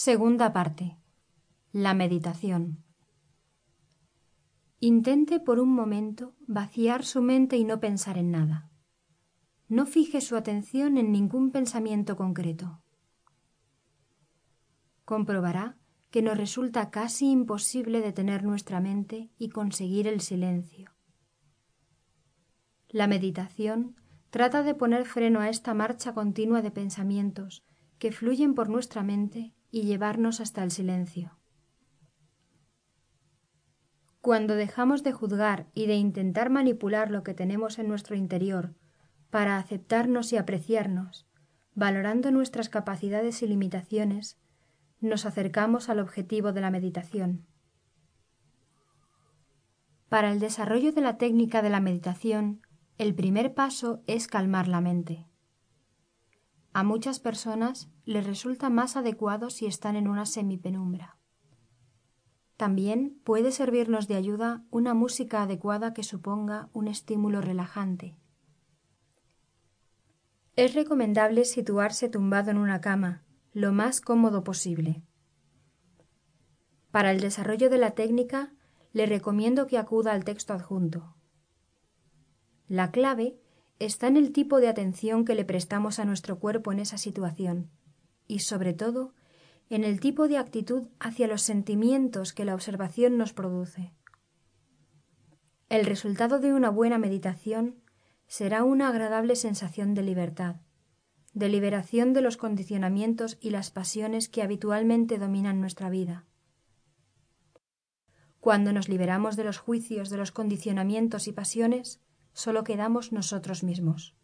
Segunda parte. La meditación. Intente por un momento vaciar su mente y no pensar en nada. No fije su atención en ningún pensamiento concreto. Comprobará que nos resulta casi imposible detener nuestra mente y conseguir el silencio. La meditación trata de poner freno a esta marcha continua de pensamientos que fluyen por nuestra mente y llevarnos hasta el silencio. Cuando dejamos de juzgar y de intentar manipular lo que tenemos en nuestro interior para aceptarnos y apreciarnos, valorando nuestras capacidades y limitaciones, nos acercamos al objetivo de la meditación. Para el desarrollo de la técnica de la meditación, el primer paso es calmar la mente. A muchas personas les resulta más adecuado si están en una semipenumbra. También puede servirnos de ayuda una música adecuada que suponga un estímulo relajante. Es recomendable situarse tumbado en una cama, lo más cómodo posible. Para el desarrollo de la técnica, le recomiendo que acuda al texto adjunto. La clave está en el tipo de atención que le prestamos a nuestro cuerpo en esa situación y, sobre todo, en el tipo de actitud hacia los sentimientos que la observación nos produce. El resultado de una buena meditación será una agradable sensación de libertad, de liberación de los condicionamientos y las pasiones que habitualmente dominan nuestra vida. Cuando nos liberamos de los juicios, de los condicionamientos y pasiones, solo quedamos nosotros mismos.